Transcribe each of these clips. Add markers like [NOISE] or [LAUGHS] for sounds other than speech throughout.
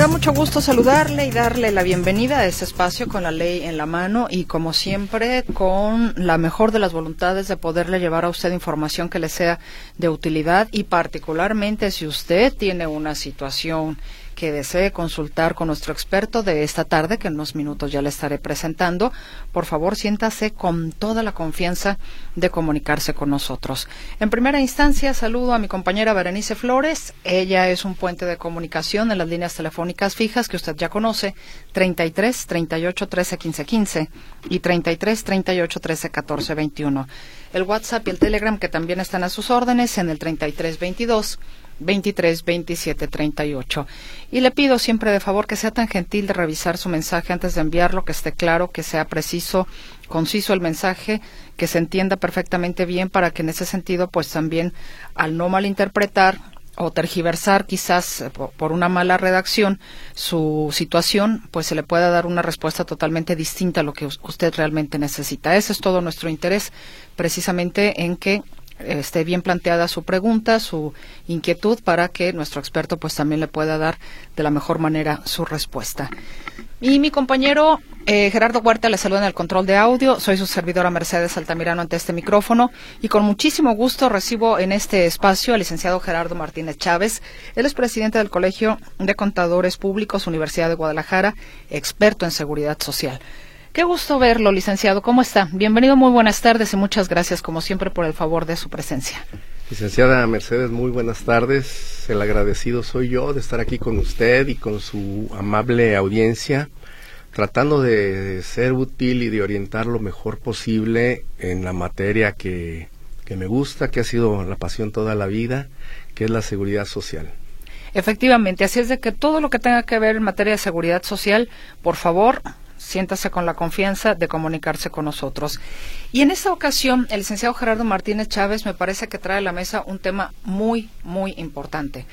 Da mucho gusto saludarle y darle la bienvenida a este espacio con la ley en la mano y como siempre con la mejor de las voluntades de poderle llevar a usted información que le sea de utilidad y particularmente si usted tiene una situación que desee consultar con nuestro experto de esta tarde, que en unos minutos ya le estaré presentando, por favor siéntase con toda la confianza de comunicarse con nosotros. En primera instancia, saludo a mi compañera Berenice Flores. Ella es un puente de comunicación en las líneas telefónicas fijas que usted ya conoce, 33 38 13 15 15 y 33 38 13 14 21. El WhatsApp y el Telegram que también están a sus órdenes en el 33 22 23 27 38. Y le pido siempre de favor que sea tan gentil de revisar su mensaje antes de enviarlo, que esté claro, que sea preciso, conciso el mensaje, que se entienda perfectamente bien para que en ese sentido, pues también al no malinterpretar o tergiversar quizás eh, por una mala redacción su situación, pues se le pueda dar una respuesta totalmente distinta a lo que usted realmente necesita. Ese es todo nuestro interés, precisamente en que esté bien planteada su pregunta, su inquietud, para que nuestro experto pues también le pueda dar de la mejor manera su respuesta. Y mi compañero eh, Gerardo Huerta le saluda en el control de audio. Soy su servidora Mercedes Altamirano ante este micrófono y con muchísimo gusto recibo en este espacio al licenciado Gerardo Martínez Chávez. Él es presidente del Colegio de Contadores Públicos, Universidad de Guadalajara, experto en seguridad social. Qué gusto verlo, licenciado. ¿Cómo está? Bienvenido, muy buenas tardes y muchas gracias, como siempre, por el favor de su presencia. Licenciada Mercedes, muy buenas tardes. El agradecido soy yo de estar aquí con usted y con su amable audiencia, tratando de ser útil y de orientar lo mejor posible en la materia que, que me gusta, que ha sido la pasión toda la vida, que es la seguridad social. Efectivamente, así es de que todo lo que tenga que ver en materia de seguridad social, por favor, siéntase con la confianza de comunicarse con nosotros. Y en esta ocasión, el licenciado Gerardo Martínez Chávez me parece que trae a la mesa un tema muy, muy importante.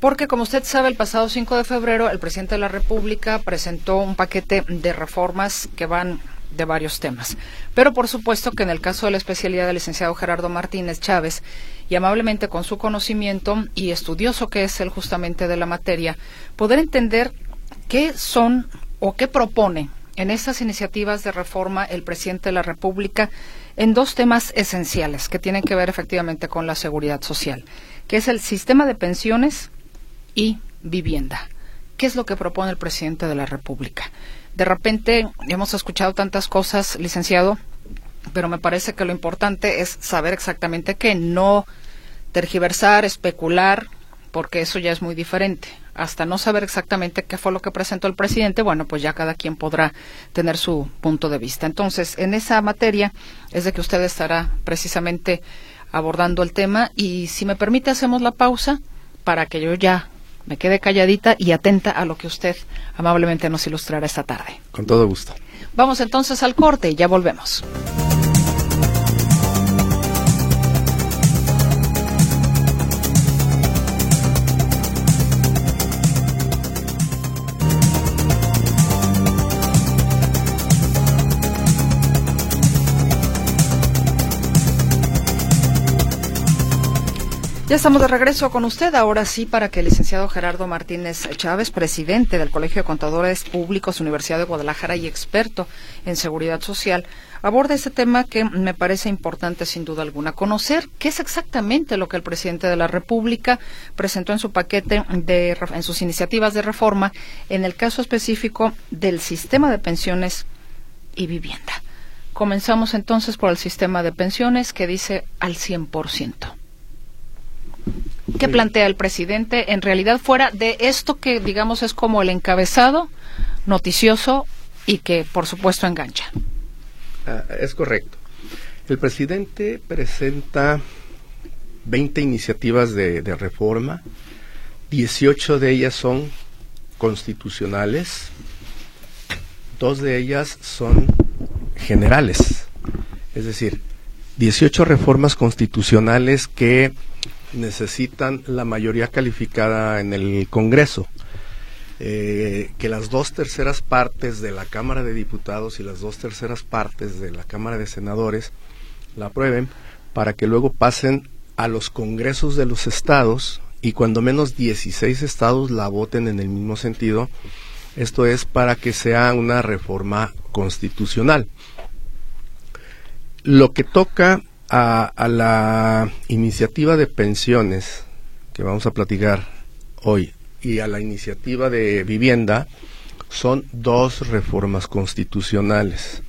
Porque, como usted sabe, el pasado 5 de febrero el presidente de la República presentó un paquete de reformas que van de varios temas. Pero, por supuesto, que en el caso de la especialidad del licenciado Gerardo Martínez Chávez, y amablemente con su conocimiento y estudioso que es él justamente de la materia, poder entender qué son o qué propone en estas iniciativas de reforma el presidente de la República en dos temas esenciales que tienen que ver efectivamente con la seguridad social, que es el sistema de pensiones y vivienda. ¿Qué es lo que propone el presidente de la República? De repente hemos escuchado tantas cosas, licenciado, pero me parece que lo importante es saber exactamente qué, no tergiversar, especular, porque eso ya es muy diferente hasta no saber exactamente qué fue lo que presentó el presidente, bueno, pues ya cada quien podrá tener su punto de vista. Entonces, en esa materia es de que usted estará precisamente abordando el tema y si me permite hacemos la pausa para que yo ya me quede calladita y atenta a lo que usted amablemente nos ilustrará esta tarde. Con todo gusto. Vamos entonces al corte y ya volvemos. Ya estamos de regreso con usted, ahora sí, para que el licenciado Gerardo Martínez Chávez, presidente del Colegio de Contadores Públicos, Universidad de Guadalajara y experto en seguridad social, aborde ese tema que me parece importante sin duda alguna. Conocer qué es exactamente lo que el presidente de la República presentó en su paquete de, en sus iniciativas de reforma, en el caso específico del sistema de pensiones y vivienda. Comenzamos entonces por el sistema de pensiones que dice al 100%. ¿Qué plantea el presidente en realidad fuera de esto que digamos es como el encabezado noticioso y que por supuesto engancha? Ah, es correcto. El presidente presenta 20 iniciativas de, de reforma, 18 de ellas son constitucionales, dos de ellas son generales, es decir, 18 reformas constitucionales que necesitan la mayoría calificada en el Congreso. Eh, que las dos terceras partes de la Cámara de Diputados y las dos terceras partes de la Cámara de Senadores la aprueben para que luego pasen a los congresos de los estados y cuando menos 16 estados la voten en el mismo sentido. Esto es para que sea una reforma constitucional. Lo que toca a, a la iniciativa de pensiones que vamos a platicar hoy y a la iniciativa de vivienda son dos reformas constitucionales.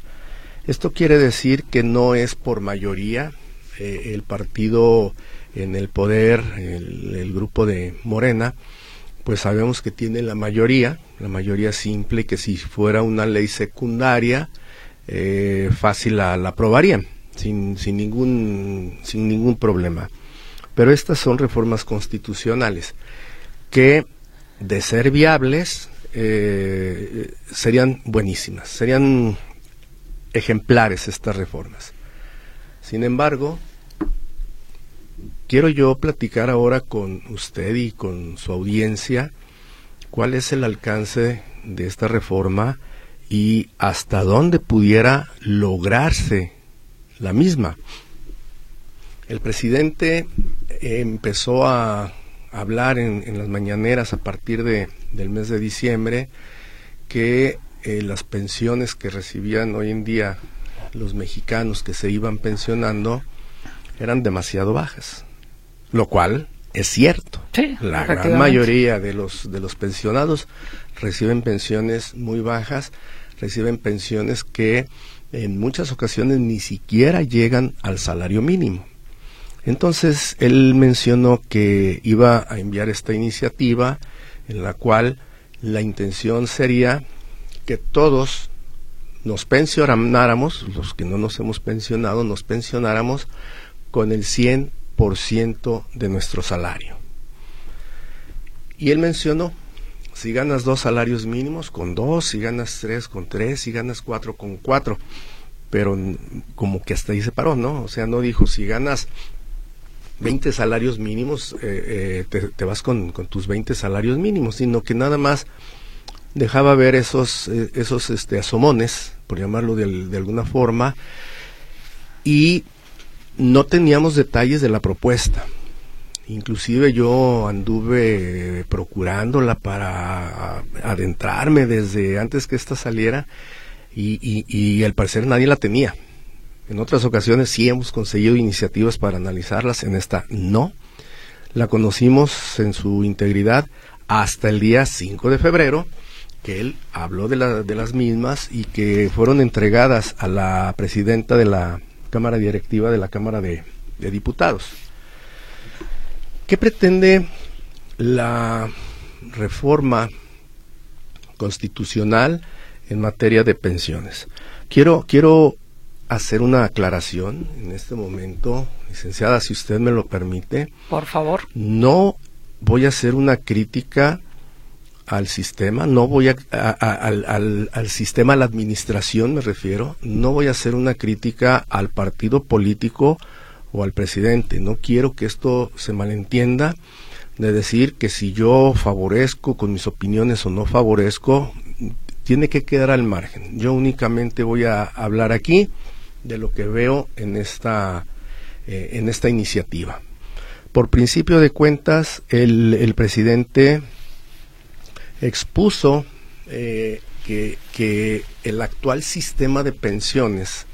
Esto quiere decir que no es por mayoría eh, el partido en el poder, el, grupo de Morena, pues sabemos que tiene la mayoría, la mayoría simple, que si fuera una ley secundaria, eh, fácil la, la aprobarían, sin, sin, ningún, sin ningún problema. Pero estas son reformas constitucionales que de ser viables, eh, serían buenísimas, serían ejemplares estas reformas. Sin embargo, quiero yo platicar ahora con usted y con su audiencia cuál es el alcance de esta reforma y hasta dónde pudiera lograrse la misma. El presidente empezó a hablar en, las mañaneras a partir de, del mes de diciembre que eh, las pensiones que recibían hoy en día los mexicanos que se iban pensionando eran demasiado bajas, lo cual es cierto. la gran mayoría de los de los pensionados reciben pensiones muy bajas, reciben pensiones que en muchas ocasiones ni siquiera llegan al salario mínimo. Entonces, él mencionó que iba a enviar esta iniciativa en la cual la intención sería que todos nos pensionáramos, los que no nos hemos pensionado, nos pensionáramos con el 100% de nuestro salario. Y él mencionó, si ganas dos salarios mínimos, con dos, si ganas tres, con tres, si ganas cuatro, con cuatro. Pero como que hasta ahí se paró, ¿no? O sea, no dijo, si ganas 20 salarios mínimos, eh, eh, te, vas con, tus 20 salarios mínimos, sino que nada más dejaba ver esos, eh, esos este, asomones, por llamarlo de, de, alguna forma, y no teníamos detalles de la propuesta. Inclusive yo anduve procurándola para adentrarme desde antes que esta saliera y, y, y al parecer nadie la tenía. En otras ocasiones sí hemos conseguido iniciativas para analizarlas, en esta no. La conocimos en su integridad hasta el día 5 de febrero, que él habló de, la, de las mismas y que fueron entregadas a la presidenta de la Cámara Directiva de la Cámara de, de Diputados. ¿Qué pretende la reforma constitucional en materia de pensiones? Quiero, quiero hacer una aclaración en este momento, licenciada, si usted me lo permite. Por favor. No voy a hacer una crítica al sistema, no voy a, al, al, sistema, a la administración me refiero, no voy a hacer una crítica al partido político o al presidente. No quiero que esto se malentienda de decir que si yo favorezco con mis opiniones o no favorezco, tiene que quedar al margen. Yo únicamente voy a hablar aquí de lo que veo en esta, eh, en esta iniciativa. Por principio de cuentas, el, el presidente expuso eh, que, que el actual sistema de pensiones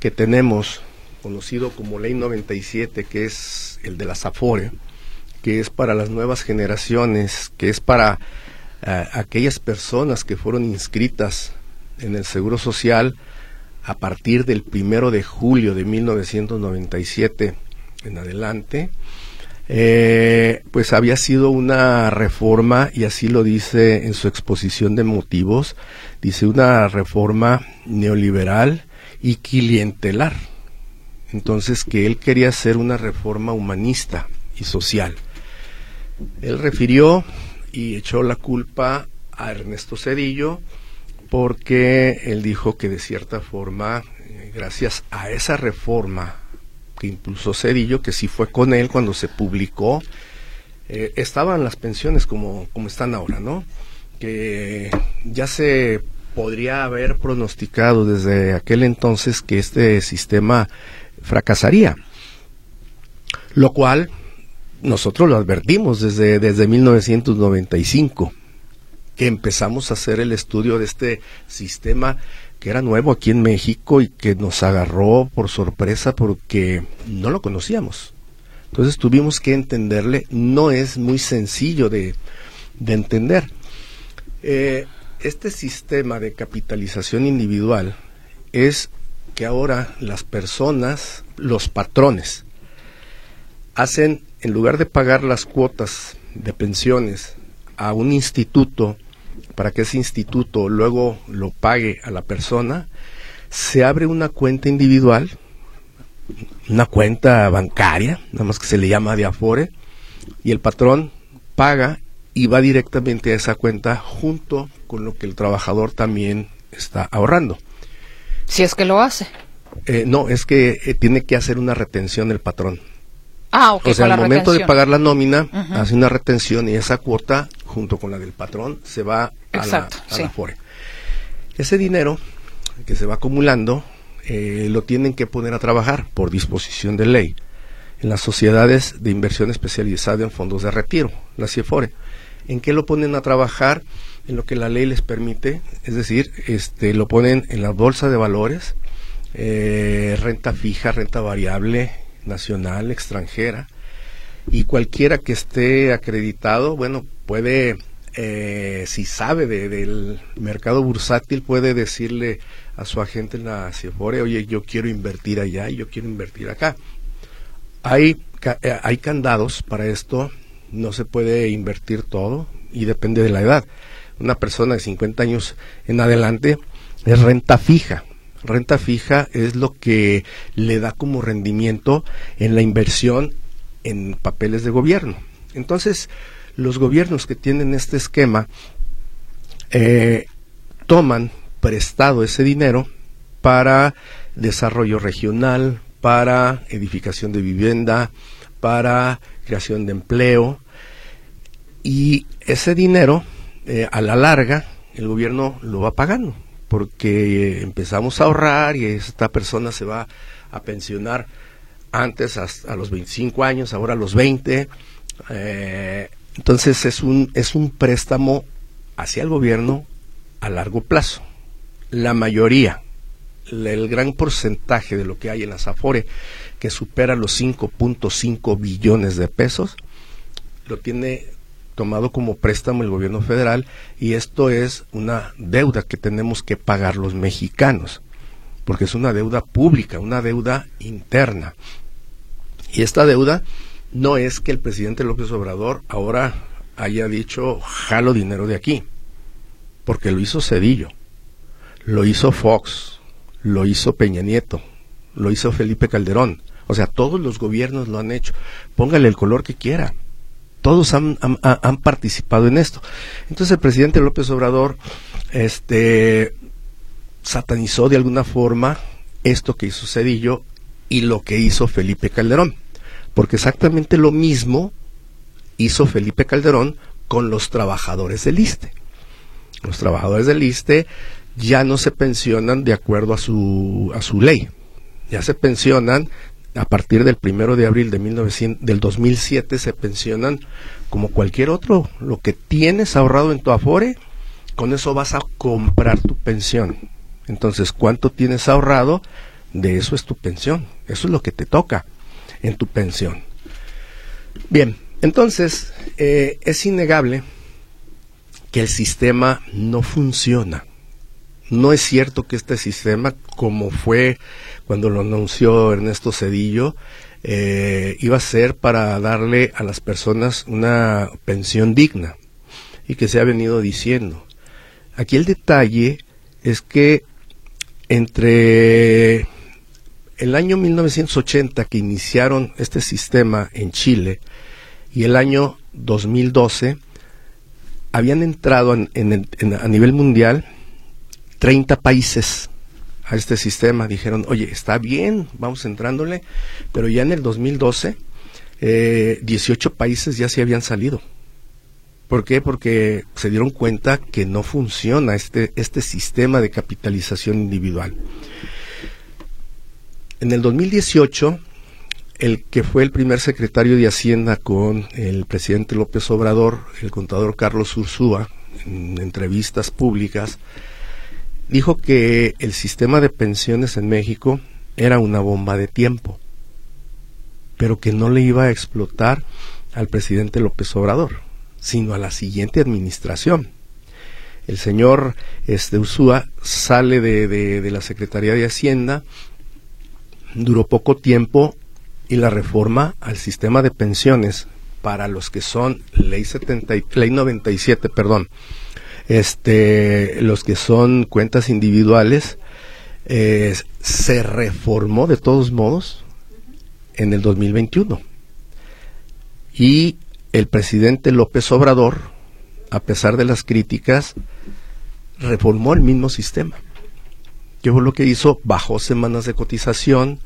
que tenemos, conocido como Ley 97, que es el de la SAFORE, que es para las nuevas generaciones, que es para eh, aquellas personas que fueron inscritas en el Seguro Social a partir del primero de julio de 1997 en adelante, eh, pues había sido una reforma, y así lo dice en su exposición de motivos, dice una reforma neoliberal y clientelar. Entonces que él quería hacer una reforma humanista y social. Él refirió y echó la culpa a Ernesto Cedillo, porque él dijo que de cierta forma, eh, gracias a esa reforma que impulsó Cedillo, que sí fue con él cuando se publicó, eh, estaban las pensiones como, como están ahora, ¿no? Que ya se podría haber pronosticado desde aquel entonces que este sistema fracasaría. Lo cual nosotros lo advertimos desde, desde 1995, que empezamos a hacer el estudio de este sistema que era nuevo aquí en México y que nos agarró por sorpresa porque no lo conocíamos. Entonces tuvimos que entenderle, no es muy sencillo de, entender. Eh, este sistema de capitalización individual es que ahora las personas, los patrones, hacen, en lugar de pagar las cuotas de pensiones a un instituto, para que ese instituto luego lo pague a la persona, se abre una cuenta individual, una cuenta bancaria, nada más que se le llama de Afore, y el patrón paga y va directamente a esa cuenta junto con lo que el trabajador también está ahorrando. Si es que lo hace. Eh, no, es que eh, tiene que hacer una retención el patrón. Ah, ok. O sea, al momento de pagar la nómina, hace una retención y esa cuota, junto con la del patrón, se va a, la, FORE. Ese dinero que se va acumulando, eh, lo tienen que poner a trabajar por disposición de ley en las sociedades de inversión especializada en fondos de retiro, la CIEFORE. ¿En qué lo ponen a trabajar? En lo que la ley les permite, es decir, este, lo ponen en la bolsa de valores, eh, renta fija, renta variable, nacional, extranjera, y cualquiera que esté acreditado, bueno, puede, eh, si sabe del mercado bursátil, puede decirle a su agente en la CIFORE, oye, yo quiero invertir allá y yo quiero invertir acá. Hay, eh, hay candados para esto, no se puede invertir todo y depende de la edad. Una persona de 50 años en adelante es renta fija, Renta fija es lo que le da como rendimiento en la inversión en papeles de gobierno. Entonces, los gobiernos que tienen este esquema eh, toman prestado ese dinero para desarrollo regional, para edificación de vivienda, para creación de empleo. Y ese dinero, eh, a la larga, el gobierno lo va pagando porque empezamos a ahorrar y esta persona se va a pensionar antes a los 25 años, ahora a los 20. Eh, entonces es un, es un préstamo hacia el gobierno a largo plazo. La mayoría, el gran porcentaje de lo que hay en la Zafore, que supera los 5.5 billones de pesos, lo tiene tomado como préstamo el gobierno federal y esto es una deuda que tenemos que pagar los mexicanos, porque es una deuda pública, una deuda interna. Y esta deuda no es que el presidente López Obrador ahora haya dicho jalo dinero de aquí, porque lo hizo Cedillo, lo hizo Fox, lo hizo Peña Nieto, lo hizo Felipe Calderón. O sea, todos los gobiernos lo han hecho. Póngale el color que quiera todos han, participado en esto. Entonces el presidente López Obrador este, satanizó de alguna forma esto que hizo Cedillo y lo que hizo Felipe Calderón, porque exactamente lo mismo hizo Felipe Calderón con los trabajadores del ISTE. Los trabajadores del ISTE ya no se pensionan de acuerdo a su, a su ley, ya se pensionan a partir del primero de abril de 1900, del 2007 se pensionan como cualquier otro. Lo que tienes ahorrado en tu Afore, con eso vas a comprar tu pensión. Entonces, ¿cuánto tienes ahorrado? De eso es tu pensión. Eso es lo que te toca en tu pensión. Bien, entonces eh, es innegable que el sistema no funciona. No es cierto que este sistema, como fue cuando lo anunció Ernesto Cedillo, eh, iba a ser para darle a las personas una pensión digna y que se ha venido diciendo. Aquí el detalle es que entre el año 1980 que iniciaron este sistema en Chile y el año 2012 habían entrado a nivel mundial 30 países a este sistema. Dijeron, oye, está bien, vamos entrándole, pero ya en el 2012, eh, 18 países ya se habían salido. ¿Por qué? Porque se dieron cuenta que no funciona este, este sistema de capitalización individual. En el 2018, el que fue el primer secretario de Hacienda con el presidente López Obrador, el contador Carlos Ursúa, en entrevistas públicas, dijo que el sistema de pensiones en México era una bomba de tiempo, pero que no le iba a explotar al presidente López Obrador, sino a la siguiente administración. El señor este, Ursúa sale de, de la Secretaría de Hacienda, duró poco tiempo y la reforma al sistema de pensiones para los que son ley 70 ley 97, perdón. Este, los que son cuentas individuales eh, se reformó de todos modos en el 2021. Y el presidente López Obrador, a pesar de las críticas, reformó el mismo sistema. ¿Qué fue lo que hizo? Bajó semanas de cotización,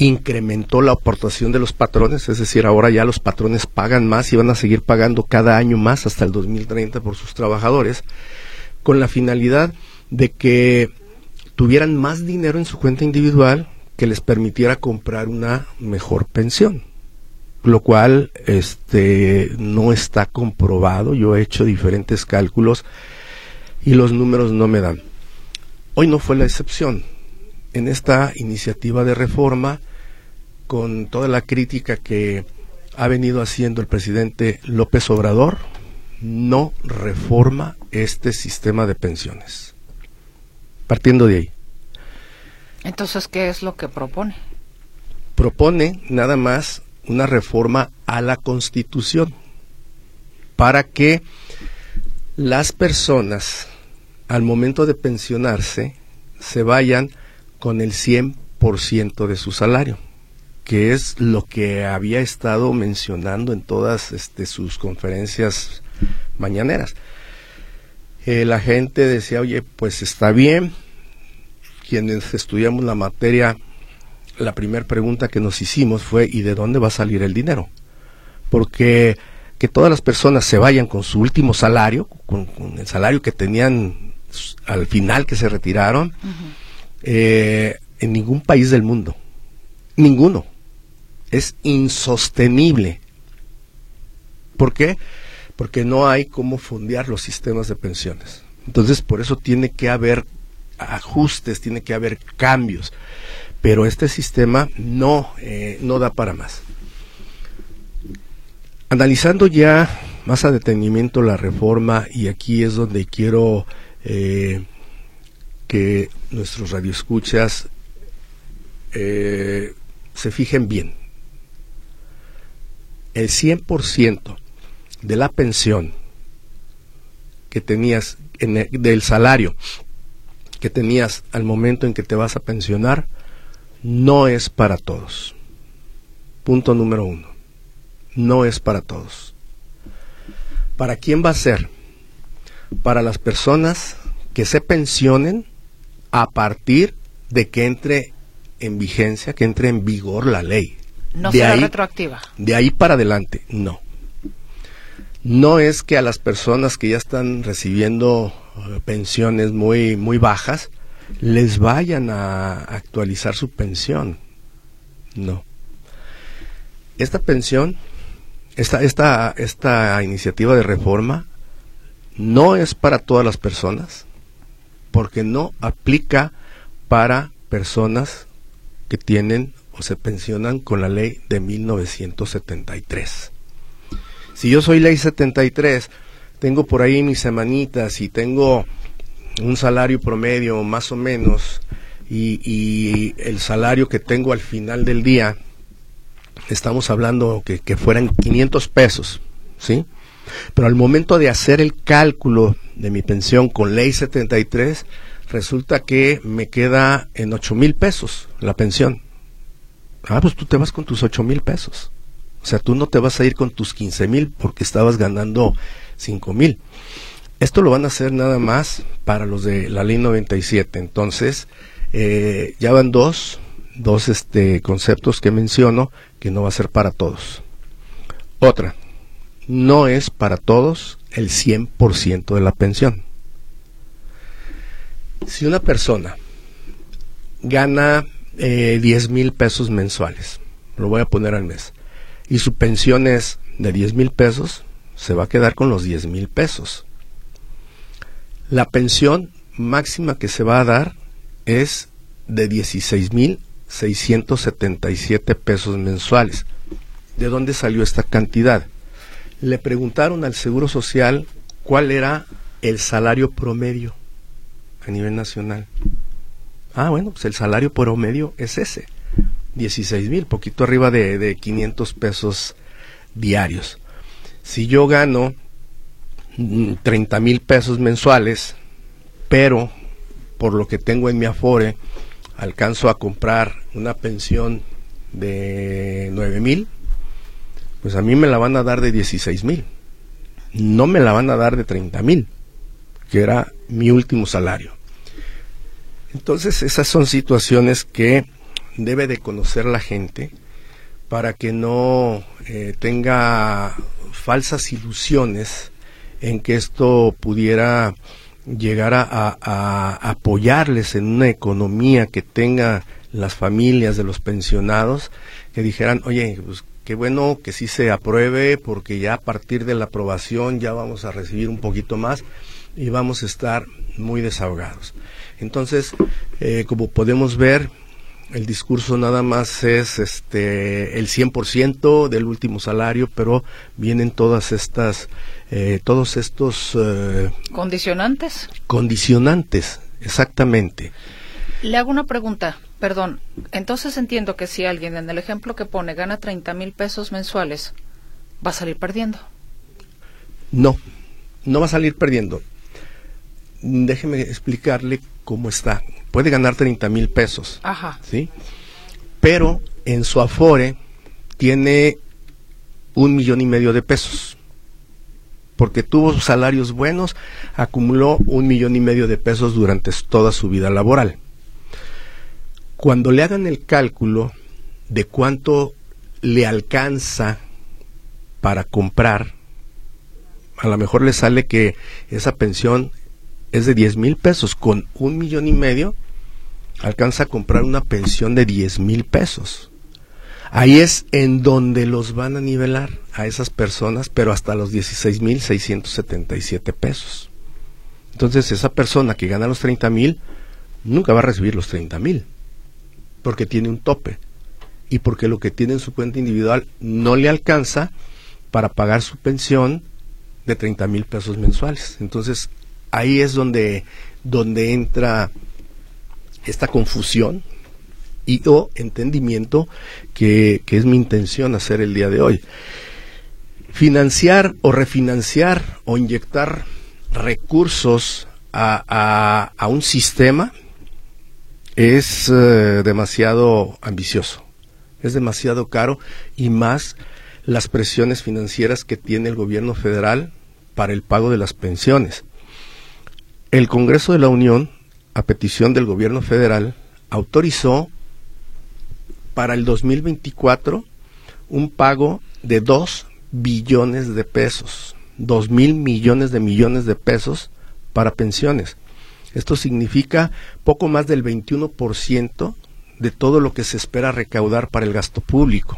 incrementó la aportación de los patrones, es decir, ahora ya los patrones pagan más y van a seguir pagando cada año más hasta el 2030 por sus trabajadores, con la finalidad de que tuvieran más dinero en su cuenta individual que les permitiera comprar una mejor pensión, lo cual este no está comprobado, yo he hecho diferentes cálculos y los números no me dan. Hoy no fue la excepción. En esta iniciativa de reforma con toda la crítica que ha venido haciendo el presidente López Obrador, no reforma este sistema de pensiones. Partiendo de ahí. Entonces, ¿qué es lo que propone? Propone nada más una reforma a la Constitución para que las personas al momento de pensionarse se vayan con el 100% de su salario que es lo que había estado mencionando en todas este, sus conferencias mañaneras. Eh, la gente decía, oye, pues está bien, quienes estudiamos la materia, la primera pregunta que nos hicimos fue, ¿y de dónde va a salir el dinero? Porque que todas las personas se vayan con su último salario, con, el salario que tenían al final que se retiraron, eh, en ningún país del mundo, ninguno, es insostenible. ¿Por qué? Porque no hay cómo fondear los sistemas de pensiones. Entonces, por eso tiene que haber ajustes, tiene que haber cambios. Pero este sistema no, eh, no da para más. Analizando ya más a detenimiento la reforma, y aquí es donde quiero eh, que nuestros radioescuchas eh, se fijen bien el 100% de la pensión que tenías, en del salario que tenías al momento en que te vas a pensionar, no es para todos. Punto número uno. No es para todos. ¿Para quién va a ser? Para las personas que se pensionen a partir de que entre en vigencia, que entre en vigor la ley. No será retroactiva. De ahí para adelante, no. No es que a las personas que ya están recibiendo eh, pensiones muy, muy bajas les vayan a actualizar su pensión. No. Esta pensión, esta, esta, esta iniciativa de reforma no es para todas las personas porque no aplica para personas que tienen se pensionan con la ley de 1973. Si yo soy ley 73, tengo por ahí mis semanitas y tengo un salario promedio más o menos y, el salario que tengo al final del día, estamos hablando que, que fueran 500 pesos, ¿sí? Pero al momento de hacer el cálculo de mi pensión con ley 73, resulta que me queda en 8 mil pesos la pensión. Ah, pues tú te vas con tus ocho mil pesos. O sea, tú no te vas a ir con tus quince mil porque estabas ganando cinco mil. Esto lo van a hacer nada más para los de la ley 97. Entonces, eh, ya van dos, dos este, conceptos que menciono que no va a ser para todos. Otra, no es para todos el 100% de la pensión. Si una persona gana eh, 10 mil pesos mensuales, lo voy a poner al mes, y su pensión es de 10 mil pesos, se va a quedar con los 10 mil pesos. La pensión máxima que se va a dar es de 16 mil 677 pesos mensuales. ¿De dónde salió esta cantidad? Le preguntaron al Seguro Social cuál era el salario promedio a nivel nacional. Ah, bueno, pues el salario promedio es ese, 16 mil, poquito arriba de, de 500 pesos diarios. Si yo gano 30 mil pesos mensuales, pero por lo que tengo en mi Afore, alcanzo a comprar una pensión de 9 mil, pues a mí me la van a dar de 16 mil. No me la van a dar de 30 mil, que era mi último salario. Entonces esas son situaciones que debe de conocer la gente para que no eh, tenga falsas ilusiones en que esto pudiera llegar a, apoyarles en una economía que tenga las familias de los pensionados, que dijeran, oye, pues qué bueno que sí se apruebe porque ya a partir de la aprobación ya vamos a recibir un poquito más y vamos a estar muy desahogados. Entonces, eh, como podemos ver, el discurso nada más es este el 100% del último salario, pero vienen todas estas eh, todos estos eh, condicionantes. Condicionantes, exactamente. Le hago una pregunta, perdón. Entonces entiendo que si alguien en el ejemplo que pone gana 30 mil pesos mensuales, va a salir perdiendo. No, no va a salir perdiendo. Déjeme explicarle cómo está. Puede ganar 30 mil pesos. Ajá. ¿Sí? Pero en su Afore tiene un millón y medio de pesos. Porque tuvo salarios buenos, acumuló un millón y medio de pesos durante toda su vida laboral. Cuando le hagan el cálculo de cuánto le alcanza para comprar, a lo mejor le sale que esa pensión es de 10 mil pesos. Con un millón y medio alcanza a comprar una pensión de 10 mil pesos. Ahí es en donde los van a nivelar a esas personas, pero hasta los 16 mil 677 pesos. Entonces esa persona que gana los 30 mil nunca va a recibir los 30 mil, porque tiene un tope y porque lo que tiene en su cuenta individual no le alcanza para pagar su pensión de 30 mil pesos mensuales. Entonces ahí es donde, donde entra esta confusión y o entendimiento que, es mi intención hacer el día de hoy. Financiar o refinanciar o inyectar recursos a, a, un sistema es eh, demasiado ambicioso, es demasiado caro y más las presiones financieras que tiene el gobierno federal para el pago de las pensiones. El Congreso de la Unión, a petición del gobierno federal, autorizó para el 2024 un pago de 2 billones de pesos, 2 mil millones de millones de pesos para pensiones. Esto significa poco más del 21% de todo lo que se espera recaudar para el gasto público.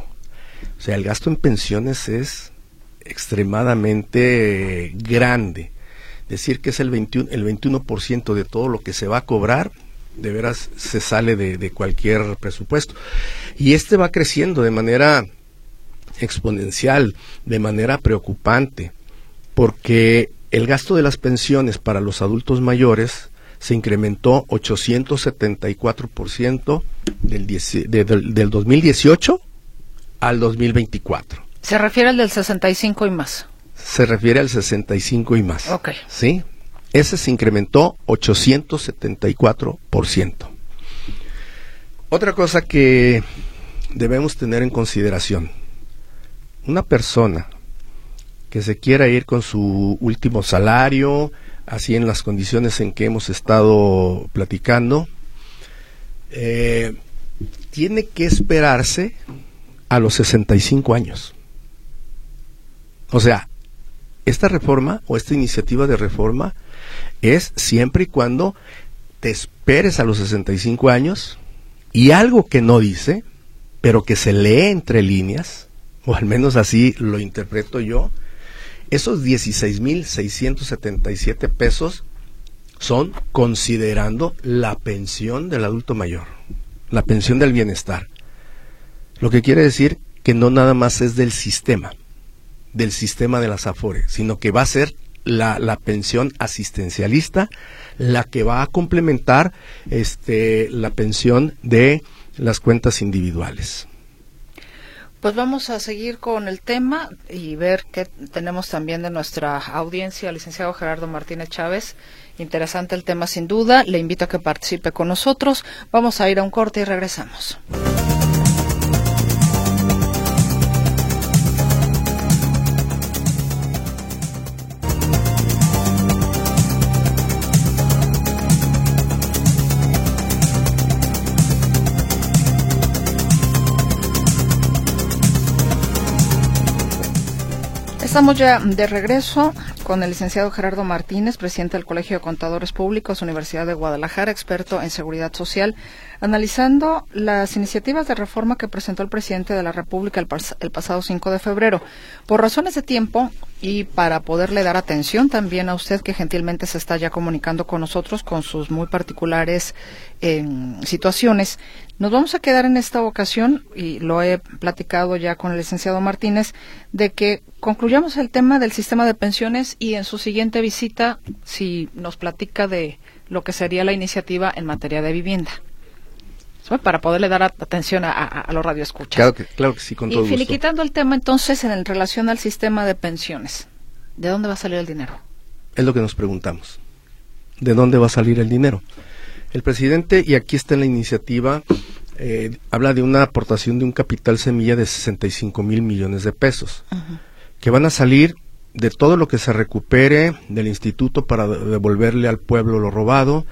O sea, el gasto en pensiones es extremadamente grande decir que es el 21%, el 21 de todo lo que se va a cobrar, de veras se sale de, cualquier presupuesto. Y este va creciendo de manera exponencial, de manera preocupante, porque el gasto de las pensiones para los adultos mayores se incrementó 874% del, del, del 2018 al 2024. Se refiere al del 65 y más se refiere al 65 y más. Ok. ¿Sí? Ese se incrementó 874%. Otra cosa que debemos tener en consideración. Una persona que se quiera ir con su último salario, así en las condiciones en que hemos estado platicando, eh, tiene que esperarse a los 65 años. O sea, esta reforma o esta iniciativa de reforma es siempre y cuando te esperes a los 65 años y algo que no dice, pero que se lee entre líneas, o al menos así lo interpreto yo, esos 16.677 pesos son considerando la pensión del adulto mayor, la pensión del bienestar. Lo que quiere decir que no nada más es del sistema, del sistema de las AFORE, sino que va a ser la, la, pensión asistencialista la que va a complementar este, la pensión de las cuentas individuales. Pues vamos a seguir con el tema y ver qué tenemos también de nuestra audiencia, licenciado Gerardo Martínez Chávez. Interesante el tema sin duda. Le invito a que participe con nosotros. Vamos a ir a un corte y regresamos. Estamos ya de regreso con el licenciado Gerardo Martínez, presidente del Colegio de Contadores Públicos, Universidad de Guadalajara, experto en seguridad social, analizando las iniciativas de reforma que presentó el presidente de la República el, pasado 5 de febrero. Por razones de tiempo y para poderle dar atención también a usted que gentilmente se está ya comunicando con nosotros con sus muy particulares eh, situaciones, nos vamos a quedar en esta ocasión, y lo he platicado ya con el licenciado Martínez, de que concluyamos el tema del sistema de pensiones y en su siguiente visita, si nos platica de lo que sería la iniciativa en materia de vivienda. Para poderle dar atención a, a, los radioescuchas. Claro que, claro que sí, con todo Y finiquitando el tema, entonces, en relación al sistema de pensiones, ¿de dónde va a salir el dinero? Es lo que nos preguntamos. ¿De dónde va a salir el dinero? El presidente, y aquí está en la iniciativa, eh, habla de una aportación de un capital semilla de 65 mil millones de pesos, que van a salir de todo lo que se recupere del instituto para devolverle al pueblo lo robado,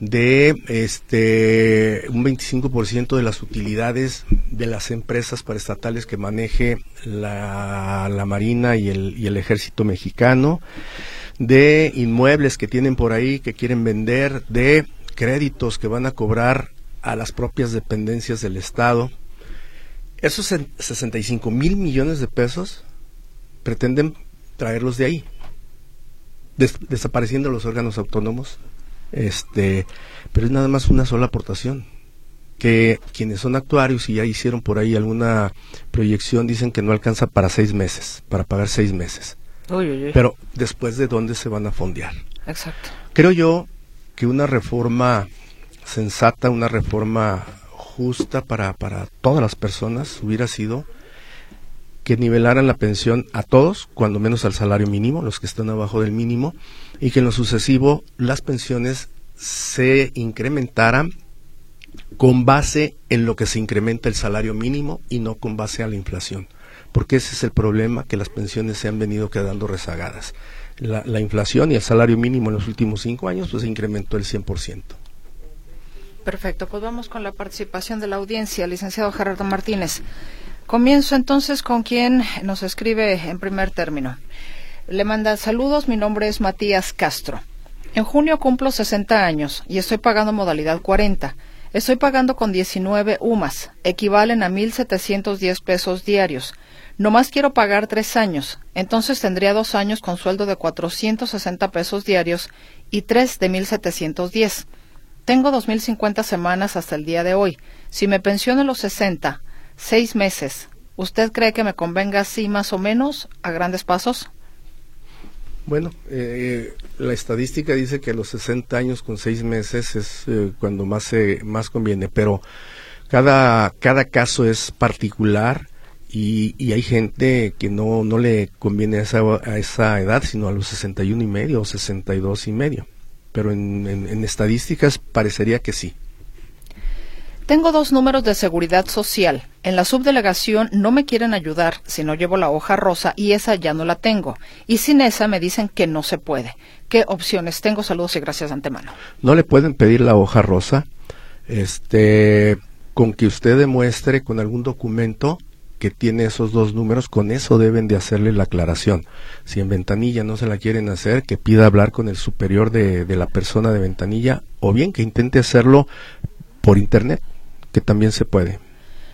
de este un 25% de las utilidades de las empresas paraestatales que maneje la, la Marina y el, y el Ejército Mexicano, de inmuebles que tienen por ahí que quieren vender, de créditos que van a cobrar a las propias dependencias del Estado. Esos 65 mil millones de pesos pretenden traerlos de ahí, desapareciendo los órganos autónomos, este, pero es nada más una sola aportación. Que quienes son actuarios y ya hicieron por ahí alguna proyección dicen que no alcanza para seis meses, para pagar seis meses. Pero después de dónde se van a fondear. Exacto. Creo yo que una reforma sensata, una reforma justa para, para todas las personas hubiera sido que nivelaran la pensión a todos, cuando menos al salario mínimo, los que están abajo del mínimo, y que en lo sucesivo las pensiones se incrementaran con base en lo que se incrementa el salario mínimo y no con base a la inflación. Porque ese es el problema, que las pensiones se han venido quedando rezagadas la, inflación y el salario mínimo en los últimos cinco años pues incrementó el 100%. Perfecto, pues vamos con la participación de la audiencia, licenciado Gerardo Martínez. Comienzo entonces con quien nos escribe en primer término. Le manda saludos, mi nombre es Matías Castro. En junio cumplo 60 años y estoy pagando modalidad 40. Estoy pagando con 19 UMAS, equivalen a 1.710 pesos diarios. No más quiero pagar tres años, entonces tendría dos años con sueldo de 460 pesos diarios y tres de 1.710. Tengo 2.050 semanas hasta el día de hoy. Si me pensiono los 60, seis meses, ¿usted cree que me convenga así más o menos a grandes pasos? Bueno, eh, la estadística dice que los 60 años con seis meses es eh, cuando más, se, más conviene, pero cada, cada caso es particular y, y, hay gente que no, no le conviene a esa, a esa edad, sino a los 61 y medio o 62 y medio. Pero en, en, estadísticas parecería que sí. Tengo dos números de seguridad social. En la subdelegación no me quieren ayudar si no llevo la hoja rosa y esa ya no la tengo. Y sin esa me dicen que no se puede. ¿Qué opciones tengo? Saludos y gracias de antemano. No le pueden pedir la hoja rosa Este, con que usted demuestre con algún documento que tiene esos dos números, con eso deben de hacerle la aclaración. Si en ventanilla no se la quieren hacer, que pida hablar con el superior de, de la persona de ventanilla o bien que intente hacerlo por internet, que también se puede.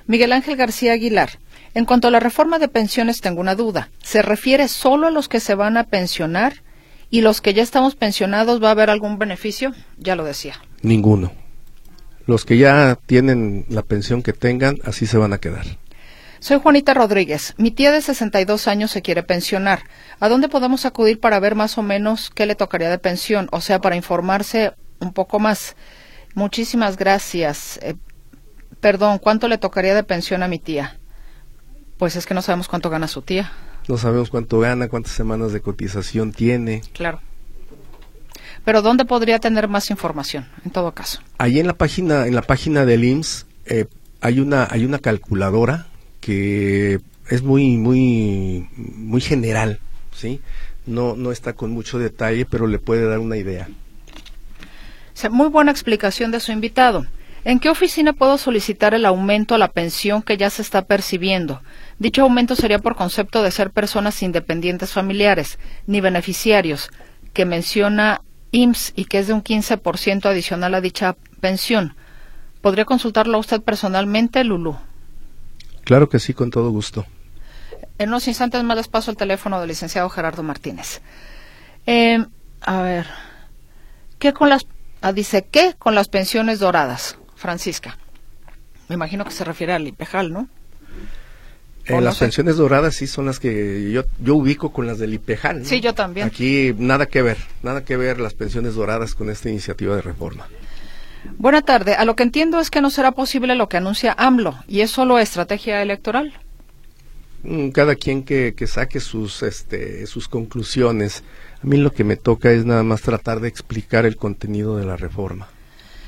Miguel Ángel García Aguilar, en cuanto a la reforma de pensiones tengo una duda. ¿Se refiere solo a los que se van a pensionar y los que ya estamos pensionados va a haber algún beneficio? Ya lo decía. Ninguno. Los que ya tienen la pensión que tengan, así se van a quedar. Soy Juanita Rodríguez. Mi tía de 62 años se quiere pensionar. ¿A dónde podemos acudir para ver más o menos qué le tocaría de pensión? O sea, para informarse un poco más. Muchísimas gracias. Eh, perdón, ¿cuánto le tocaría de pensión a mi tía? Pues es que no sabemos cuánto gana su tía. No sabemos cuánto gana, cuántas semanas de cotización tiene. Claro. Pero ¿dónde podría tener más información, en todo caso? Ahí en la página, en la página del IMSS, eh, hay una, hay una calculadora que es muy, muy, muy general, ¿sí? No, no está con mucho detalle, pero le puede dar una idea. Muy buena explicación de su invitado. ¿En qué oficina puedo solicitar el aumento a la pensión que ya se está percibiendo? Dicho aumento sería por concepto de ser personas independientes familiares, ni beneficiarios, que menciona IMSS y que es de un 15% adicional a dicha pensión. ¿Podría consultarlo a usted personalmente, Lulú? Claro que sí, con todo gusto. En unos instantes más les paso el teléfono del licenciado Gerardo Martínez. Eh, a ver, ¿qué con las, ah, dice, ¿qué con las pensiones doradas, Francisca? Me imagino que se refiere al IPEJAL, ¿no? Eh, las pensiones doradas sí son las que yo, yo ubico con las del IPEJAL. Sí, yo también. Aquí nada que ver, nada que ver las pensiones doradas con esta iniciativa de reforma. Buena tarde. A lo que entiendo es que no será posible lo que anuncia AMLO y es solo estrategia electoral. Mm, cada quien que, que saque sus, este, sus conclusiones. A mí lo que me toca es nada más tratar de explicar el contenido de la reforma.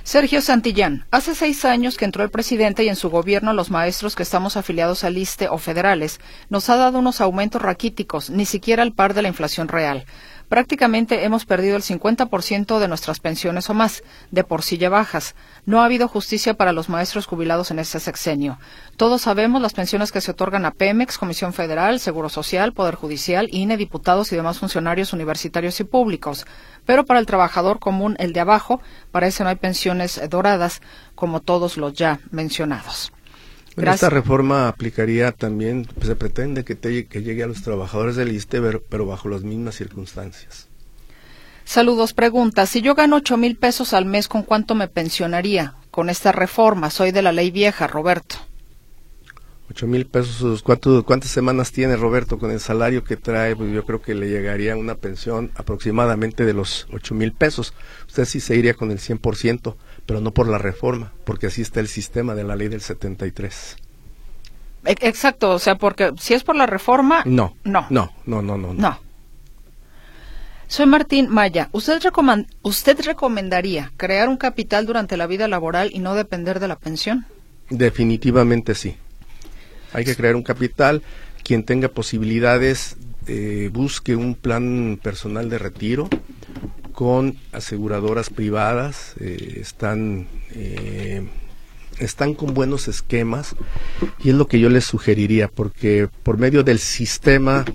Sergio Santillán, hace seis años que entró el presidente y en su gobierno los maestros que estamos afiliados al ISTE o federales nos ha dado unos aumentos raquíticos, ni siquiera al par de la inflación real. Prácticamente hemos perdido el 50% de nuestras pensiones o más, de por sí ya bajas. No ha habido justicia para los maestros jubilados en este sexenio. Todos sabemos las pensiones que se otorgan a Pemex, Comisión Federal, Seguro Social, Poder Judicial, INE, diputados y demás funcionarios universitarios y públicos. Pero para el trabajador común, el de abajo, para ese no hay pensiones doradas, como todos los ya mencionados esta reforma aplicaría también, pues, se pretende que, que llegue a los trabajadores del ISTE, pero, bajo las mismas circunstancias. Saludos, pregunta. Si yo gano ocho mil pesos al mes, ¿con cuánto me pensionaría? Con esta reforma, soy de la ley vieja, Roberto. Ocho mil pesos, ¿cuántas semanas tiene Roberto con el salario que trae? Pues yo creo que le llegaría una pensión aproximadamente de los ocho mil pesos. Usted sí se iría con el 100% pero no por la reforma, porque así está el sistema de la ley del 73. E, exacto, o sea, porque si es por la reforma... No, no, no, no, no, no. no. Soy Martín Maya. ¿Usted, ¿Usted recomendaría crear un capital durante la vida laboral y no depender de la pensión? Definitivamente sí. Hay que crear un capital. Quien tenga posibilidades, eh, busque un plan personal de retiro con aseguradoras privadas, eh, están, eh, están con buenos esquemas y es lo que yo les sugeriría, porque por medio del sistema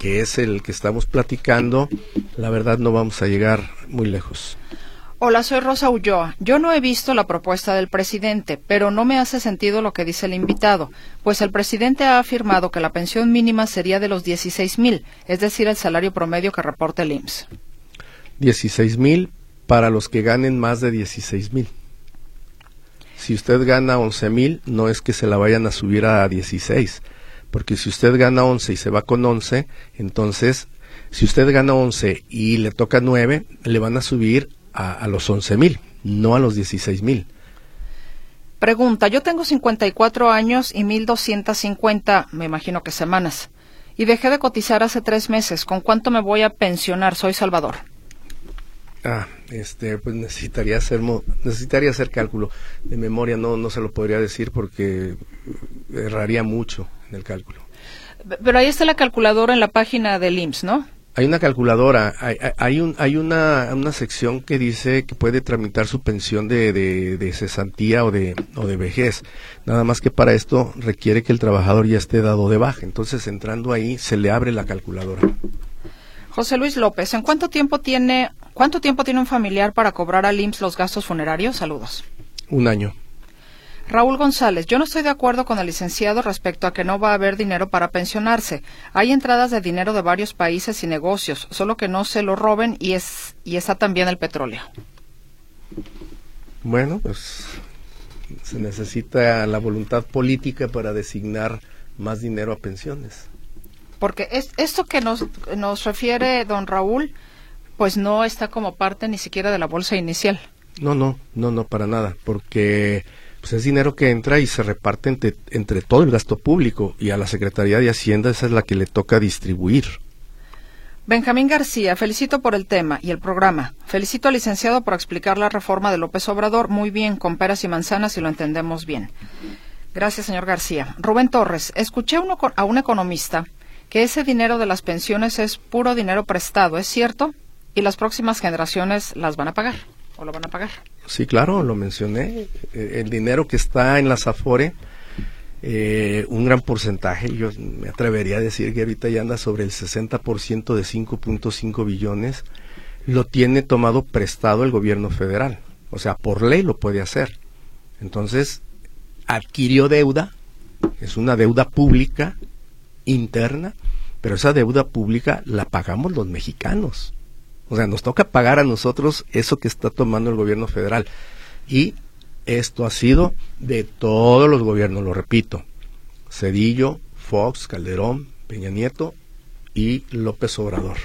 que es el que estamos platicando, la verdad no vamos a llegar muy lejos. Hola, soy Rosa Ulloa. Yo no he visto la propuesta del presidente, pero no me hace sentido lo que dice el invitado, pues el presidente ha afirmado que la pensión mínima sería de los 16 mil, es decir, el salario promedio que reporta el IMSS. 16 mil para los que ganen más de 16 mil. Si usted gana 11 mil, no es que se la vayan a subir a 16, porque si usted gana 11 y se va con 11, entonces, si usted gana 11 y le toca 9, le van a subir a, a los 11 mil, no a los 16 mil. Pregunta, yo tengo 54 años y 1250, me imagino que semanas, y dejé de cotizar hace tres meses. ¿Con cuánto me voy a pensionar? Soy Salvador. Ah, este, pues necesitaría hacer, necesitaría hacer cálculo. De memoria no, no se lo podría decir porque erraría mucho en el cálculo. Pero ahí está la calculadora en la página del IMSS, ¿no? Hay una calculadora, hay, hay, un, hay una, una sección que dice que puede tramitar su pensión de, de, de, cesantía o de, o de vejez. Nada más que para esto requiere que el trabajador ya esté dado de baja. Entonces, entrando ahí, se le abre la calculadora. José Luis López, ¿en cuánto tiempo tiene, cuánto tiempo tiene un familiar para cobrar al IMSS los gastos funerarios? Saludos. Un año. Raúl González, yo no estoy de acuerdo con el licenciado respecto a que no va a haber dinero para pensionarse. Hay entradas de dinero de varios países y negocios, solo que no se lo roben y es y está también el petróleo. Bueno, pues se necesita la voluntad política para designar más dinero a pensiones. Porque es, esto que nos, nos refiere don Raúl, pues no está como parte ni siquiera de la bolsa inicial. No, no, no, no, para nada, porque pues es dinero que entra y se reparte entre, entre todo el gasto público y a la Secretaría de Hacienda esa es la que le toca distribuir. Benjamín García, felicito por el tema y el programa. Felicito al licenciado por explicar la reforma de López Obrador muy bien, con peras y manzanas y lo entendemos bien. Gracias, señor García. Rubén Torres, escuché uno, a un economista que ese dinero de las pensiones es puro dinero prestado, ¿es cierto? Y las próximas generaciones las van a pagar o lo van a pagar. Sí, claro, lo mencioné. Eh, el dinero que está en las Afore, eh, un gran porcentaje, yo me atrevería a decir que ahorita ya anda sobre el 60% de 5.5 billones, lo tiene tomado prestado el gobierno federal. O sea, por ley lo puede hacer. Entonces, adquirió deuda, es una deuda pública interna, pero esa deuda pública la pagamos los mexicanos. O sea, nos toca pagar a nosotros eso que está tomando el gobierno federal. Y esto ha sido de todos los gobiernos, lo repito. Cedillo, Fox, Calderón, Peña Nieto y López Obrador.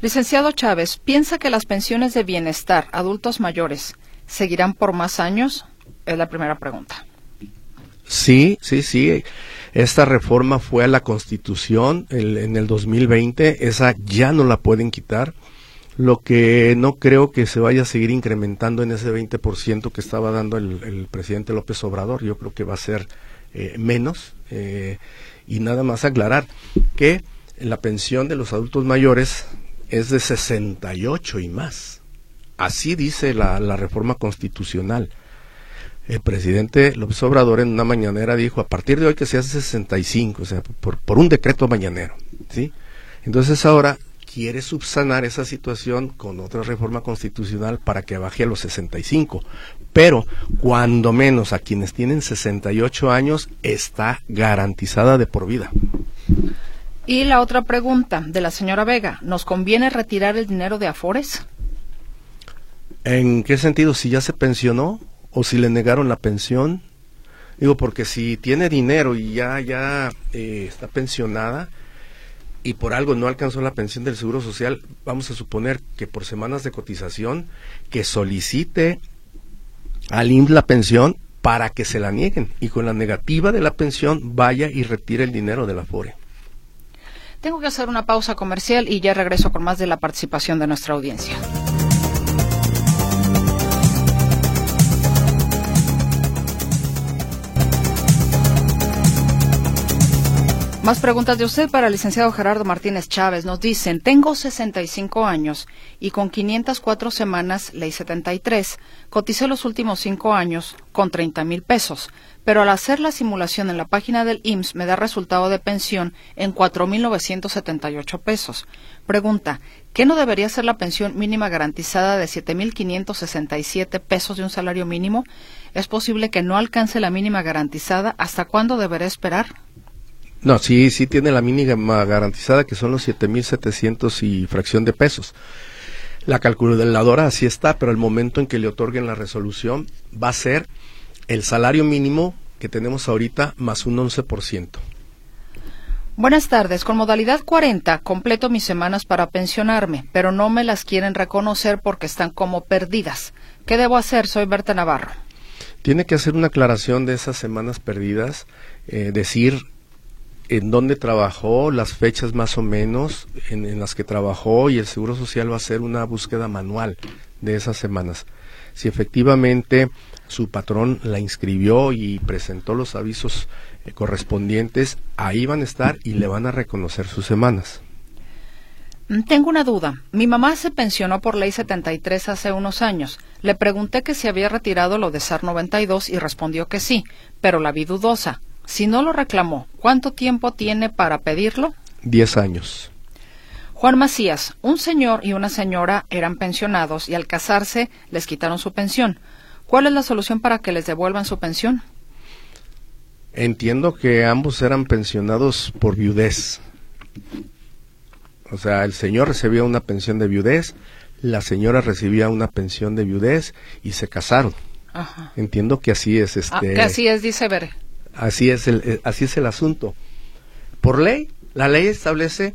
Licenciado Chávez, ¿piensa que las pensiones de bienestar adultos mayores seguirán por más años? Es la primera pregunta. Sí, sí, sí. Esta reforma fue a la Constitución en el 2020. Esa ya no la pueden quitar. Lo que no creo que se vaya a seguir incrementando en ese 20% que estaba dando el, presidente López Obrador. Yo creo que va a ser eh, menos. Eh, y nada más aclarar que la pensión de los adultos mayores es de 68 y más. Así dice la, reforma constitucional. El presidente López Obrador en una mañanera dijo, a partir de hoy que se hace 65, o sea, por, por un decreto mañanero. ¿sí? Entonces ahora quiere subsanar esa situación con otra reforma constitucional para que baje a los 65. Pero, cuando menos a quienes tienen 68 años, está garantizada de por vida. Y la otra pregunta de la señora Vega, ¿nos conviene retirar el dinero de Afores? ¿En qué sentido? Si ya se pensionó o si le negaron la pensión. Digo, porque si tiene dinero y ya, ya eh, está pensionada, y por algo no alcanzó la pensión del Seguro Social, vamos a suponer que por semanas de cotización, que solicite al IMSS la pensión para que se la nieguen y con la negativa de la pensión vaya y retire el dinero de la FORE. Tengo que hacer una pausa comercial y ya regreso con más de la participación de nuestra audiencia. Más preguntas de usted para el licenciado Gerardo Martínez Chávez. Nos dicen, tengo 65 años y con 504 semanas, ley 73, coticé los últimos cinco años con 30 mil pesos, pero al hacer la simulación en la página del IMSS me da resultado de pensión en 4.978 pesos. Pregunta, ¿qué no debería ser la pensión mínima garantizada de 7.567 pesos de un salario mínimo? ¿Es posible que no alcance la mínima garantizada? ¿Hasta cuándo deberé esperar? No, sí, sí tiene la mínima garantizada que son los 7.700 y fracción de pesos. La calculadora así está, pero el momento en que le otorguen la resolución va a ser el salario mínimo que tenemos ahorita más un 11%. Buenas tardes. Con modalidad 40 completo mis semanas para pensionarme, pero no me las quieren reconocer porque están como perdidas. ¿Qué debo hacer? Soy Berta Navarro. Tiene que hacer una aclaración de esas semanas perdidas, eh, decir en dónde trabajó, las fechas más o menos en, las que trabajó y el Seguro Social va a hacer una búsqueda manual de esas semanas. Si efectivamente su patrón la inscribió y presentó los avisos eh, correspondientes, ahí van a estar y le van a reconocer sus semanas. Mm, Tengo una duda. Mi mamá se pensionó por ley 73 hace unos años. Le pregunté que si había retirado lo de SAR 92 y respondió que sí, pero la vi dudosa. Si no lo reclamó, ¿cuánto tiempo tiene para pedirlo? Diez años. Juan Macías, un señor y una señora eran pensionados y al casarse les quitaron su pensión. ¿Cuál es la solución para que les devuelvan su pensión? Entiendo que ambos eran pensionados por viudez. O sea, el señor recibía una pensión de viudez, la señora recibía una pensión de viudez y se casaron. Ajá. Entiendo que así es Ah, este que así es, dice. Así es el eh, así es el asunto. Por ley, la ley establece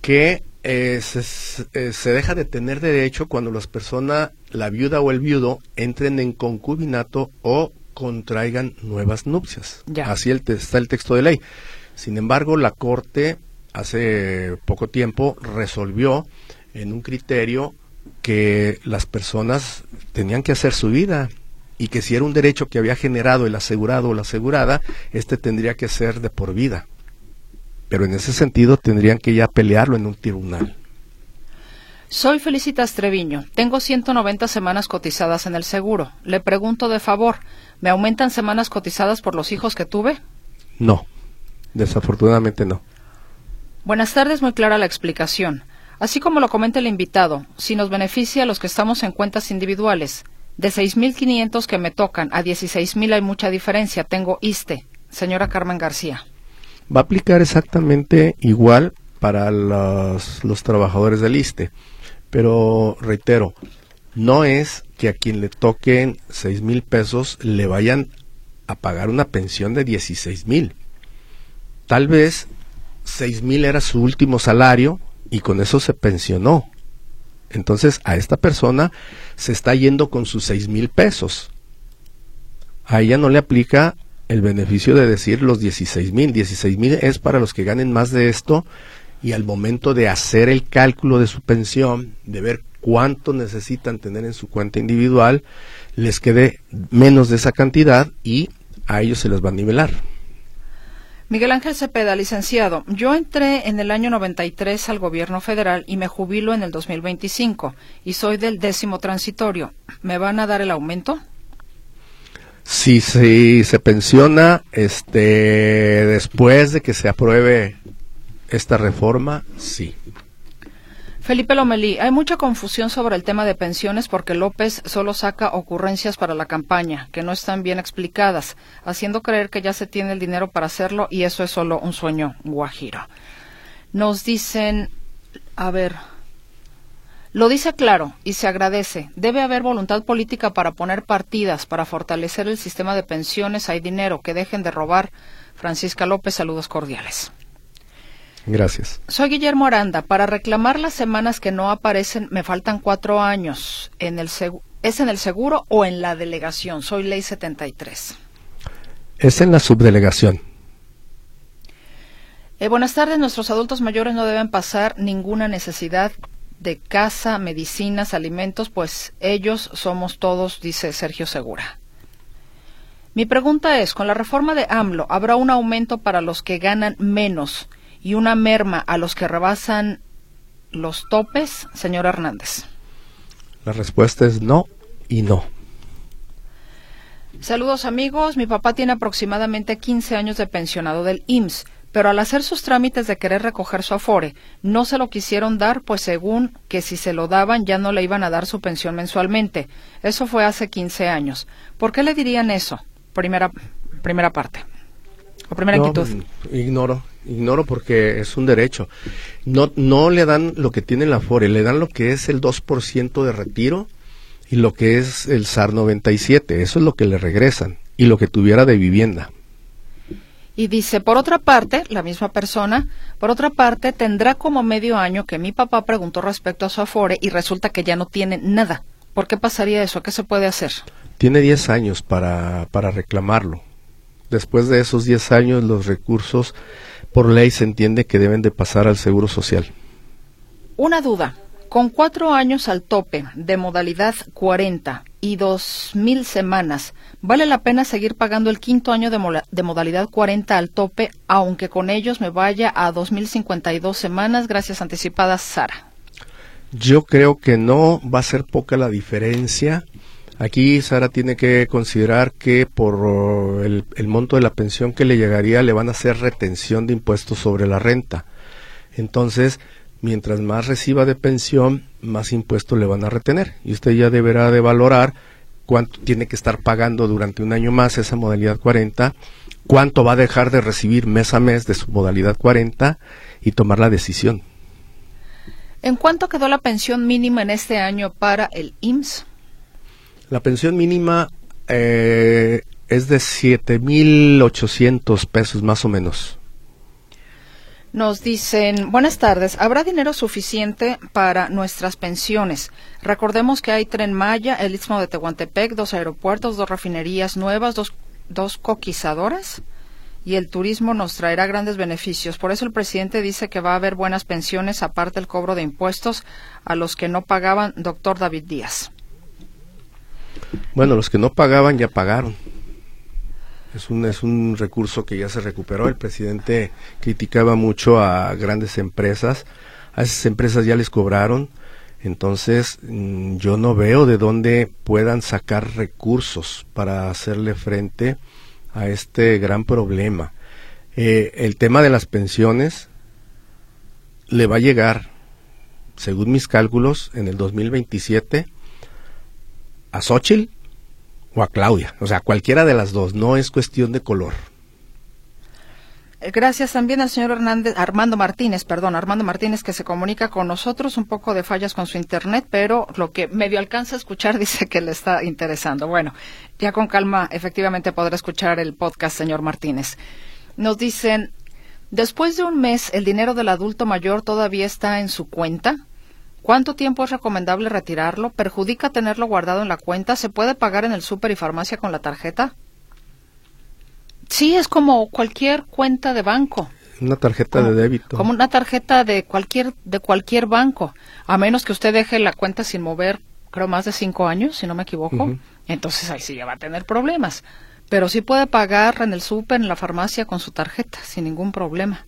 que eh, se, se- eh, se deja de tener derecho cuando las personas, la viuda o el viudo, entren en concubinato o contraigan nuevas nupcias. Ya. Así el está el texto de ley. Sin embargo, la Corte hace poco tiempo resolvió en un criterio que las personas tenían que hacer su vida y que si era un derecho que había generado el asegurado o la asegurada, este tendría que ser de por vida. Pero en ese sentido tendrían que ya pelearlo en un tribunal. Soy Felicitas Treviño. Tengo 190 semanas cotizadas en el seguro. Le pregunto de favor, ¿me aumentan semanas cotizadas por los hijos que tuve? No, desafortunadamente no. Buenas tardes, muy clara la explicación. Así como lo comenta el invitado, si nos beneficia a los que estamos en cuentas individuales, de 6.500 que me tocan a 16.000 hay mucha diferencia. Tengo ISTE. Señora Carmen García. Va a aplicar exactamente igual para los, trabajadores del ISTE. Pero reitero, no es que a quien le toquen seis mil pesos le vayan a pagar una pensión de 16 mil. Tal vez seis mil era su último salario y con eso se pensionó. Entonces a esta persona se está yendo con sus seis mil pesos. A ella no le aplica el beneficio de decir los 16 mil. 16 mil es para los que ganen más de esto y al momento de hacer el cálculo de su pensión, de ver cuánto necesitan tener en su cuenta individual, les quede menos de esa cantidad y a ellos se les va a nivelar. Miguel Ángel Cepeda, licenciado. Yo entré en el año 93 al gobierno federal y me jubilo en el 2025 y soy del décimo transitorio. ¿Me van a dar el aumento? Si, si se pensiona este después de que se apruebe esta reforma, sí. Felipe Lomelí, hay mucha confusión sobre el tema de pensiones porque López solo saca ocurrencias para la campaña, que no están bien explicadas, haciendo creer que ya se tiene el dinero para hacerlo y eso es solo un sueño guajiro. Nos dicen, a ver, lo dice claro y se agradece. Debe haber voluntad política para poner partidas, para fortalecer el sistema de pensiones. Hay dinero, que dejen de robar. Francisca López, saludos cordiales. Gracias. Soy Guillermo Aranda. Para reclamar las semanas que no aparecen, me faltan cuatro años. En el ¿Es en el seguro o en la delegación? Soy Ley 73. Es en la subdelegación. Eh, buenas tardes. Nuestros adultos mayores no deben pasar ninguna necesidad de casa, medicinas, alimentos, pues ellos somos todos, dice Sergio Segura. Mi pregunta es, con la reforma de AMLO, ¿habrá un aumento para los que ganan menos y una merma a los que rebasan los topes, señor Hernández? La respuesta es no y no. Saludos amigos, mi papá tiene aproximadamente 15 años de pensionado del IMSS, pero al hacer sus trámites de querer recoger su afore, no se lo quisieron dar, pues según que si se lo daban ya no le iban a dar su pensión mensualmente. Eso fue hace 15 años. ¿Por qué le dirían eso? Primera, primera parte. O primera No, Ignoro, ignoro porque es un derecho. No, no le dan lo que tiene la FORE, le dan lo que es el 2% de retiro y lo que es el SAR 97. Eso es lo que le regresan y lo que tuviera de vivienda. Y dice, por otra parte, la misma persona, por otra parte, tendrá como medio año que mi papá preguntó respecto a su afore y resulta que ya no tiene nada. ¿Por qué pasaría eso? ¿Qué se puede hacer? Tiene 10 años para, para reclamarlo. Después de esos 10 años, los recursos por ley se entiende que deben de pasar al Seguro Social. Una duda. Con cuatro años al tope de modalidad 40, y dos mil semanas. Vale la pena seguir pagando el quinto año de, de modalidad 40 al tope, aunque con ellos me vaya a 2052 semanas. Gracias anticipadas, Sara. Yo creo que no va a ser poca la diferencia. Aquí Sara tiene que considerar que por el, el, monto de la pensión que le llegaría le van a hacer retención de impuestos sobre la renta. Entonces, mientras más reciba de pensión, más impuestos le van a retener. Y usted ya deberá de valorar cuánto tiene que estar pagando durante un año más esa modalidad 40, cuánto va a dejar de recibir mes a mes de su modalidad 40 y tomar la decisión. ¿En cuánto quedó la pensión mínima en este año para el IMSS? La pensión mínima eh, es de 7.800 pesos más o menos. Nos dicen, buenas tardes, ¿habrá dinero suficiente para nuestras pensiones? Recordemos que hay Tren Maya, el Istmo de Tehuantepec, dos aeropuertos, dos refinerías nuevas, dos, dos coquizadoras y el turismo nos traerá grandes beneficios. Por eso el presidente dice que va a haber buenas pensiones aparte del cobro de impuestos a los que no pagaban, doctor David Díaz. Bueno, los que no pagaban ya pagaron. Es un, es un recurso que ya se recuperó. El presidente criticaba mucho a grandes empresas. A esas empresas ya les cobraron. Entonces, mm, yo no veo de dónde puedan sacar recursos para hacerle frente a este gran problema. Eh, el tema de las pensiones le va a llegar, según mis cálculos, en el 2027 a Xochitl o a Claudia. O sea, cualquiera de las dos, no es cuestión de color. Gracias también al señor Hernández, Armando Martínez, perdón, Armando Martínez, que se comunica con nosotros, un poco de fallas con su internet, pero lo que medio alcanza a escuchar [LAUGHS] dice que le está interesando. Bueno, ya con calma, efectivamente podrá escuchar el podcast, señor Martínez. Nos dicen, después de un mes, ¿el dinero del adulto mayor todavía está en su cuenta? ¿Cuánto tiempo es recomendable retirarlo? ¿Perjudica tenerlo guardado en la cuenta? ¿Se puede pagar en el súper y farmacia con la tarjeta? Sí, es como cualquier cuenta de banco. Una tarjeta de débito. Como una tarjeta de cualquier de cualquier banco, a menos que usted deje la cuenta sin mover, creo más de cinco años, si no me equivoco. Entonces ahí sí ya va a tener problemas. Pero sí puede pagar en el súper, en la farmacia con su tarjeta, sin ningún problema.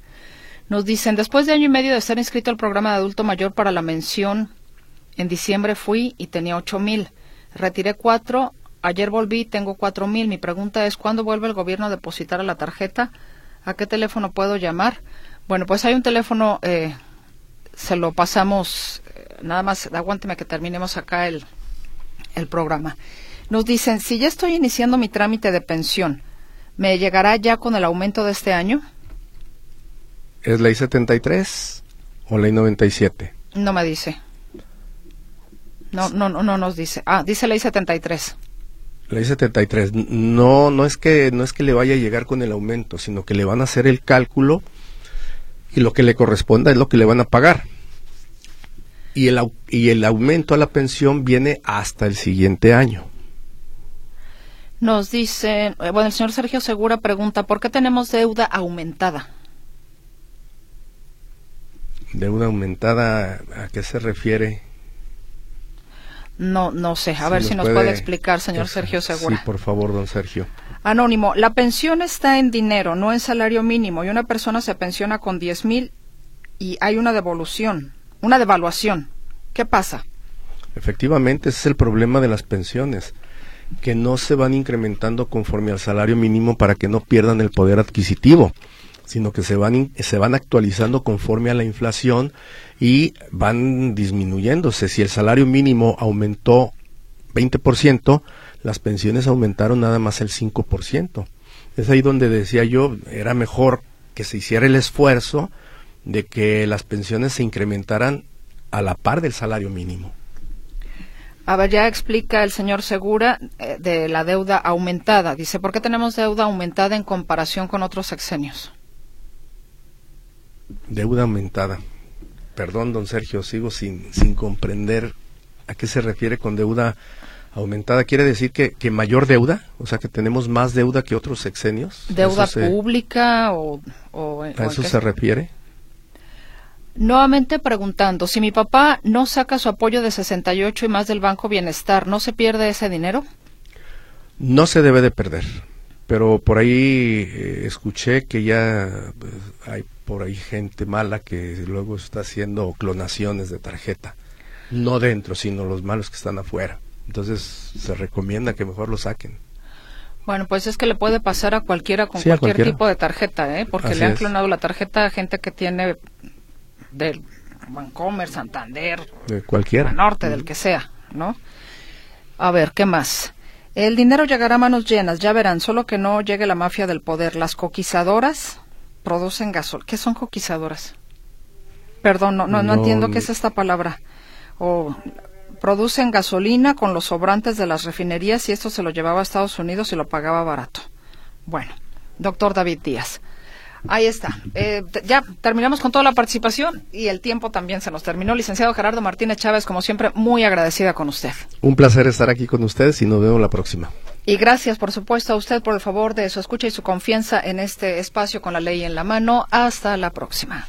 Nos dicen, después de año y medio de estar inscrito al programa de adulto mayor para la mención, en diciembre fui y tenía ocho mil. Retiré cuatro, ayer volví tengo cuatro mil. Mi pregunta es, ¿cuándo vuelve el gobierno a depositar a la tarjeta? ¿A qué teléfono puedo llamar? Bueno, pues hay un teléfono, eh, se lo pasamos, eh, nada más, aguánteme que terminemos acá el, el programa. Nos dicen, si ya estoy iniciando mi trámite de pensión, ¿me llegará ya con el aumento de este año? ¿Es ley 73 o ley 97? No me dice. No, no, no, no nos dice. Ah, dice ley 73. Ley 73. No, no es que no es que le vaya a llegar con el aumento, sino que le van a hacer el cálculo y lo que le corresponda es lo que le van a pagar. Y el, y el aumento a la pensión viene hasta el siguiente año. Nos dice, eh, bueno, el señor Sergio Segura pregunta, ¿por qué tenemos deuda aumentada? Deuda aumentada, ¿a qué se refiere? No, no sé. A ver si nos puede, explicar, señor Sergio Segura. Sí, por favor, don Sergio. Anónimo, la pensión está en dinero, no en salario mínimo, y una persona se pensiona con diez mil y hay una devolución, una devaluación. ¿Qué pasa? Efectivamente, ese es el problema de las pensiones, que no se van incrementando conforme al salario mínimo para que no pierdan el poder adquisitivo sino que se van, se van actualizando conforme a la inflación y van disminuyéndose. Si el salario mínimo aumentó 20%, las pensiones aumentaron nada más el 5%. Es ahí donde decía yo, era mejor que se hiciera el esfuerzo de que las pensiones se incrementaran a la par del salario mínimo. A ya explica el señor Segura eh, de la deuda aumentada. Dice, ¿por qué tenemos deuda aumentada en comparación con otros sexenios? Deuda aumentada. Perdón, don Sergio, sigo sin, sin comprender a qué se refiere con deuda aumentada. ¿Quiere decir que, que mayor deuda? O sea, que tenemos más deuda que otros sexenios. ¿Deuda pública o, ¿A eso se refiere? Nuevamente preguntando, si mi papá no saca su apoyo de 68 y más del Banco Bienestar, ¿no se pierde ese dinero? No se debe de perder, pero por ahí eh, escuché que ya pues, hay por ahí gente mala que luego está haciendo clonaciones de tarjeta, no dentro, sino los malos que están afuera. Entonces se recomienda que mejor lo saquen. Bueno, pues es que le puede pasar a cualquiera con cualquier tipo de tarjeta, ¿eh? porque le han clonado la tarjeta a gente que tiene del Bancomer, Santander, de cualquiera, Norte, del que sea, ¿no? A ver, ¿qué más? El dinero llegará a manos llenas, ya verán, solo que no llegue la mafia del poder. Las coquizadoras producen gasol. ¿Qué son coquizadoras? Perdón, no, no, no, entiendo qué es esta palabra. O producen gasolina con los sobrantes de las refinerías y esto se lo llevaba a Estados Unidos y lo pagaba barato. Bueno, doctor David Díaz. Ahí está. Eh, ya terminamos con toda la participación y el tiempo también se nos terminó. Licenciado Gerardo Martínez Chávez, como siempre, muy agradecida con usted. Un placer estar aquí con ustedes y nos vemos la próxima. Y gracias, por supuesto, a usted por el favor de su escucha y su confianza en este espacio con la ley en la mano. Hasta la próxima.